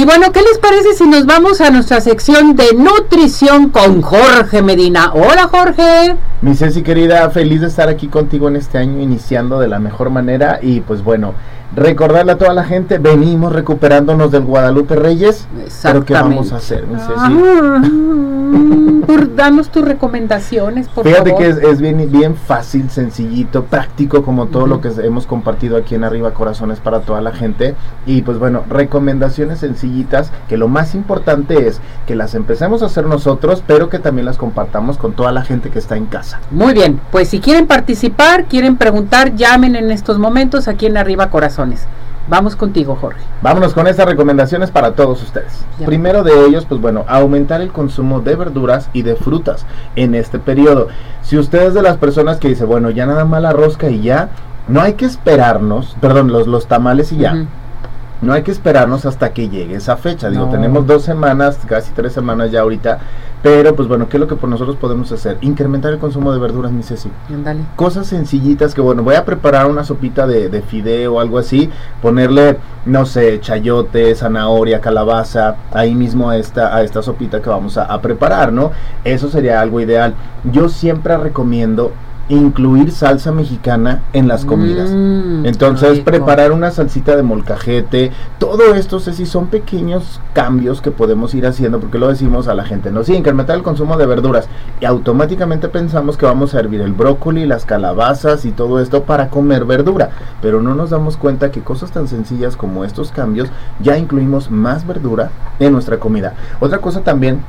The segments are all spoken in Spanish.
Y bueno, ¿qué les parece si nos vamos a nuestra sección de nutrición con Jorge Medina? Hola Jorge. Mi Ceci querida, feliz de estar aquí contigo en este año, iniciando de la mejor manera y pues bueno, recordarle a toda la gente, venimos recuperándonos del Guadalupe Reyes, pero ¿qué vamos a hacer? Ah, danos tus recomendaciones, por Fíjate favor. que es, es bien, bien fácil, sencillito, práctico, como todo lo que hemos compartido aquí en Arriba Corazones para toda la gente. Y pues bueno, recomendaciones sencillitas, que lo más importante es que las empecemos a hacer nosotros, pero que también las compartamos con toda la gente que está en casa. Muy bien, pues si quieren participar, quieren preguntar, llamen en estos momentos aquí en Arriba Corazones. Vamos contigo, Jorge. Vámonos con estas recomendaciones para todos ustedes. Ya. Primero de ellos, pues bueno, aumentar el consumo de verduras y de frutas en este periodo. Si usted es de las personas que dice, bueno, ya nada más la rosca y ya, no hay que esperarnos, perdón, los, los tamales y ya. No hay que esperarnos hasta que llegue esa fecha. Digo, No. tenemos dos semanas, casi tres semanas ya ahorita. Pero pues bueno, ¿qué es lo que por nosotros podemos hacer? Incrementar el consumo de verduras, mi Ceci. Ándale. Cosas sencillitas que bueno, voy a preparar una sopita de, de fideo o algo así. Ponerle, no sé, chayote, zanahoria, calabaza, ahí mismo a esta, a esta sopita que vamos a, a preparar, ¿no? Eso sería algo ideal. Yo siempre recomiendo incluir salsa mexicana en las comidas. Mm, Entonces, rico. preparar una salsita de molcajete, todo esto, Ceci, son pequeños cambios que podemos ir haciendo, porque lo decimos a la gente, ¿no? Sí, incrementar el consumo de verduras. Y automáticamente pensamos que vamos a hervir el brócoli, las calabazas y todo esto para comer verdura. Pero no nos damos cuenta que cosas tan sencillas como estos cambios ya incluimos más verdura en nuestra comida. Otra cosa también,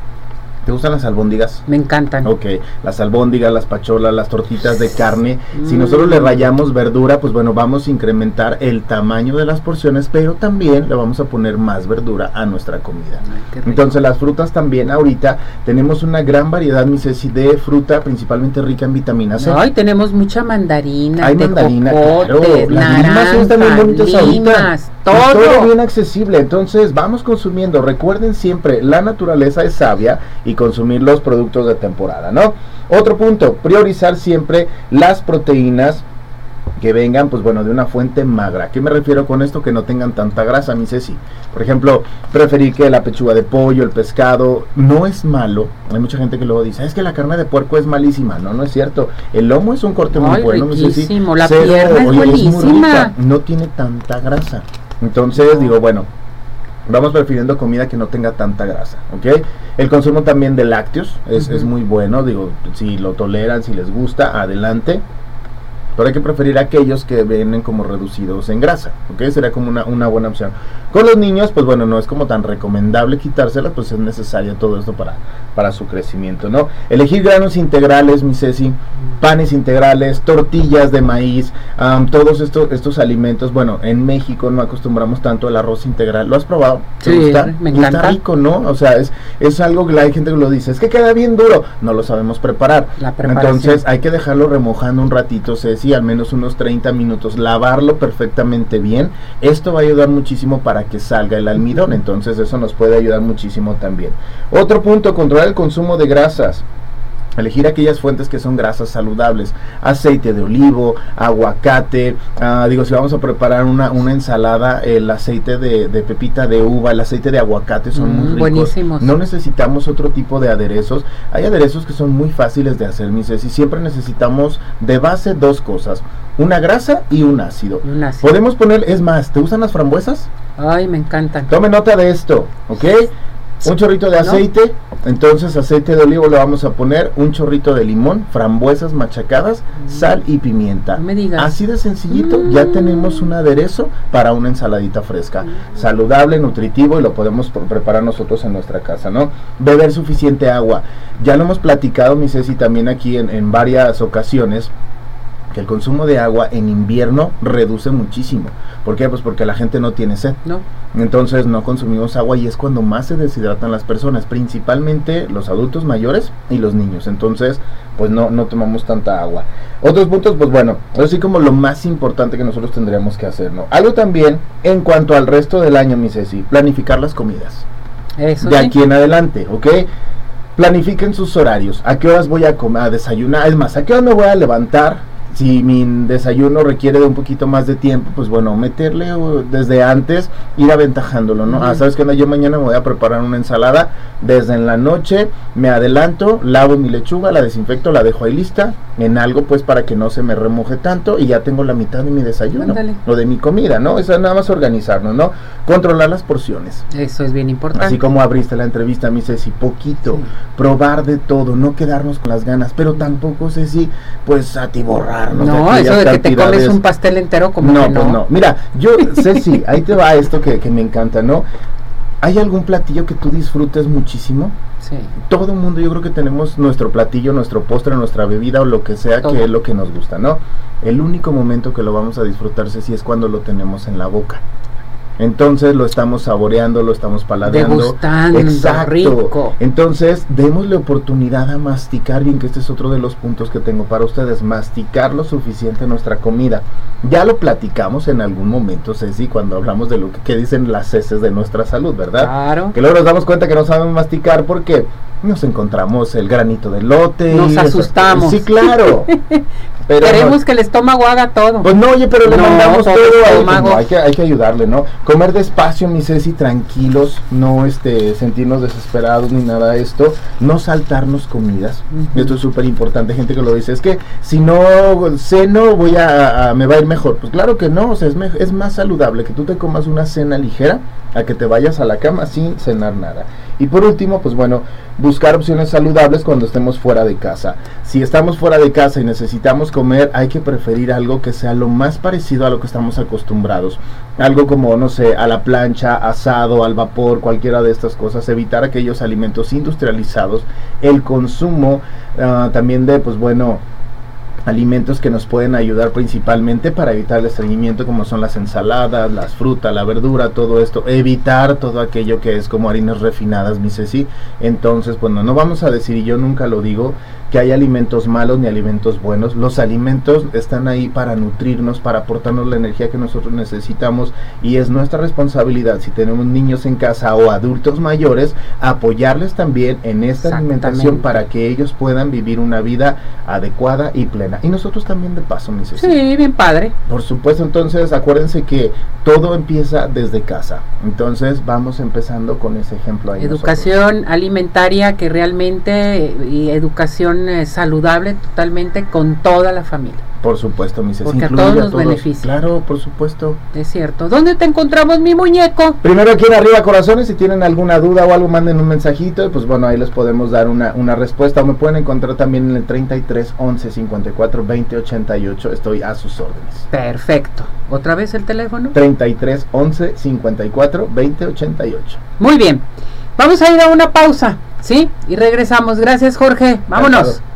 ¿te gustan las albóndigas? Me encantan. Ok, las albóndigas, las pacholas, las tortitas de carne. Si Mm. nosotros le rayamos verdura, pues bueno, vamos a incrementar el tamaño de las porciones, pero también le vamos a poner más verdura a nuestra comida. Ay. Entonces las frutas también ahorita tenemos una gran variedad, mi Ceci, de fruta principalmente rica en vitamina C. Ay, tenemos mucha mandarina, Hay mandarina, claro. tejocotes, Las naranja, limas, todo todo. bien accesible. Entonces, vamos consumiendo. Recuerden siempre, la naturaleza es sabia y consumir los productos de temporada, ¿no? Otro punto, priorizar siempre las proteínas que vengan, pues bueno, de una fuente magra. ¿A qué me refiero con esto? Que no tengan tanta grasa, mi Ceci. Por ejemplo, preferir que la pechuga de pollo, el pescado, no es malo. Hay mucha gente que luego dice, es que la carne de puerco es malísima. No, no es cierto. El lomo es un corte muy bueno, mi Ceci. La Cero, pierna es buenísima. no tiene tanta grasa. Entonces, digo, bueno, vamos prefiriendo comida que no tenga tanta grasa, ¿ok? El consumo también de lácteos es, es muy bueno, digo, si lo toleran, si les gusta, adelante. Pero hay que preferir aquellos que vienen como reducidos en grasa, ¿ok? Sería como una, una buena opción. Con los niños, pues bueno, no es como tan recomendable quitárselas, pues es necesario todo esto para, para su crecimiento, ¿no? Elegir granos integrales, mi Ceci, panes integrales, tortillas de maíz, am, todos estos, estos alimentos. Bueno, en México no acostumbramos tanto al arroz integral. ¿Lo has probado? ¿Te Sí, gusta? me Y está encanta. rico, ¿no? O sea, es, es algo que hay gente que lo dice, es que queda bien duro. No lo sabemos preparar. La preparación. Entonces hay que dejarlo remojando un ratito, Ceci, al menos unos 30 minutos, lavarlo perfectamente bien. Esto va a ayudar muchísimo para que salga el almidón, entonces eso nos puede ayudar muchísimo también. Otro punto, controlar el consumo de grasas. Elegir aquellas fuentes que son grasas saludables, aceite de olivo, aguacate, ah, digo, si vamos a preparar una, una ensalada, el aceite de, de pepita de uva, el aceite de aguacate son Mm, muy ricos. buenísimos. No necesitamos otro tipo de aderezos. Hay aderezos que son muy fáciles de hacer, mis y siempre necesitamos de base dos cosas, una grasa y un ácido. Y un ácido. Podemos poner, es más, ¿te gustan las frambuesas? Ay, me encantan. Tome nota de esto, ¿ok? Un chorrito de ¿No? aceite, entonces aceite de olivo le vamos a poner, un chorrito de limón, frambuesas machacadas, Mm. sal y pimienta. No me digas. Así de sencillito, ya Mm. tenemos un aderezo para una ensaladita fresca, saludable, nutritivo y lo podemos pre- preparar nosotros en nuestra casa, ¿no? Beber suficiente agua. Ya lo hemos platicado, mi Ceci, también aquí en, en varias ocasiones que el consumo de agua en invierno reduce muchísimo. ¿Por qué? Pues porque la gente no tiene sed. ¿No? Entonces no consumimos agua y es cuando más se deshidratan las personas, principalmente los adultos mayores y los niños. Entonces, pues no, no tomamos tanta agua. Otros puntos, pues bueno, así como lo más importante que nosotros tendríamos que hacer, ¿no? Algo también en cuanto al resto del año, mi Ceci, planificar las comidas. Eso de sí. aquí en adelante, ¿ok? Planifiquen sus horarios. ¿A qué horas voy a comer, a desayunar? Es más, ¿a qué hora me voy a levantar si mi desayuno requiere de un poquito más de tiempo, pues bueno, meterle uh, desde antes, ir aventajándolo, ¿no? Ah, sabes que yo mañana me voy a preparar una ensalada, desde en la noche me adelanto, lavo mi lechuga, la desinfecto, la dejo ahí lista, en algo pues para que no se me remoje tanto y ya tengo la mitad de mi desayuno o de mi comida, ¿no? Eso es nada más organizarnos, ¿no? Controlar las porciones. Eso es bien importante. Así como abriste la entrevista, mi Ceci, poquito, Sí. probar de todo, no quedarnos con las ganas, pero tampoco, Ceci, pues no, eso de que te comes un pastel entero como no, que no. pues no. Mira, yo, Ceci, ahí te va esto que, que me encanta, ¿no? ¿Hay algún platillo que tú disfrutes muchísimo? Sí. Todo el mundo yo creo que tenemos nuestro platillo, nuestro postre, nuestra bebida o lo que sea Todo. que es lo que nos gusta, ¿no? El único momento que lo vamos a disfrutar, Ceci, es cuando lo tenemos en la boca. Entonces lo estamos saboreando, lo estamos paladeando. Degustando, rico. Entonces, démosle oportunidad a masticar bien, que este es otro de los puntos que tengo para ustedes, masticar lo suficiente nuestra comida. Ya lo platicamos en algún momento, Ceci, cuando hablamos de lo que, que dicen las heces de nuestra salud, ¿verdad? Claro. Que luego nos damos cuenta que no sabemos masticar porque nos encontramos el granito de lote. Nos esas- asustamos. Sí, claro. Pero Queremos no- que el estómago haga todo. pues no, oye, pero le No, mandamos todo pues estómago. no, hay, que, hay que ayudarle, ¿no? Comer despacio, mi Ceci, tranquilos, no este, sentirnos desesperados ni nada de esto, no saltarnos comidas, esto es súper importante, gente que lo dice, es que si no ceno voy a, a- me va a ir mejor, pues claro que no, o sea, es, me- es más saludable que tú te comas una cena ligera a que te vayas a la cama sin cenar nada. Y por último, pues bueno, buscar opciones saludables cuando estemos fuera de casa. Si estamos fuera de casa y necesitamos comer, hay que preferir algo que sea lo más parecido a lo que estamos acostumbrados. Algo como, no sé, a la plancha, asado, al vapor, cualquiera de estas cosas. Evitar aquellos alimentos industrializados. El consumo ah, también de, pues bueno, alimentos que nos pueden ayudar principalmente para evitar el estreñimiento como son las ensaladas, las frutas, la verdura, todo esto, evitar todo aquello que es como harinas refinadas, mi Ceci. Entonces, bueno, no vamos a decir, y yo nunca lo digo, que hay alimentos malos ni alimentos buenos. Los alimentos están ahí para nutrirnos, para aportarnos la energía que nosotros necesitamos y es nuestra responsabilidad, si tenemos niños en casa o adultos mayores, apoyarles también en esta alimentación para que ellos puedan vivir una vida adecuada y plena. Y nosotros también de paso, mi Ceci. Sí, bien padre. Por supuesto, entonces acuérdense que todo empieza desde casa. Entonces vamos empezando con ese ejemplo ahí. Educación alimentaria que realmente y educación eh, saludable totalmente con toda la familia. Por supuesto, mi Ceci. Porque a todos nos beneficia. Claro, por supuesto. Es cierto. ¿Dónde te encontramos, mi muñeco? Primero aquí en arriba corazones, si tienen alguna duda o algo, manden un mensajito y pues bueno, ahí les podemos dar una, una respuesta. O me pueden encontrar también en el 33 11 54 20 88. Estoy a sus órdenes. Perfecto. ¿Otra vez el teléfono? 33 11 54 20 88. Muy bien. Vamos a ir a una pausa, ¿sí? Y regresamos. Gracias, Jorge. Vámonos.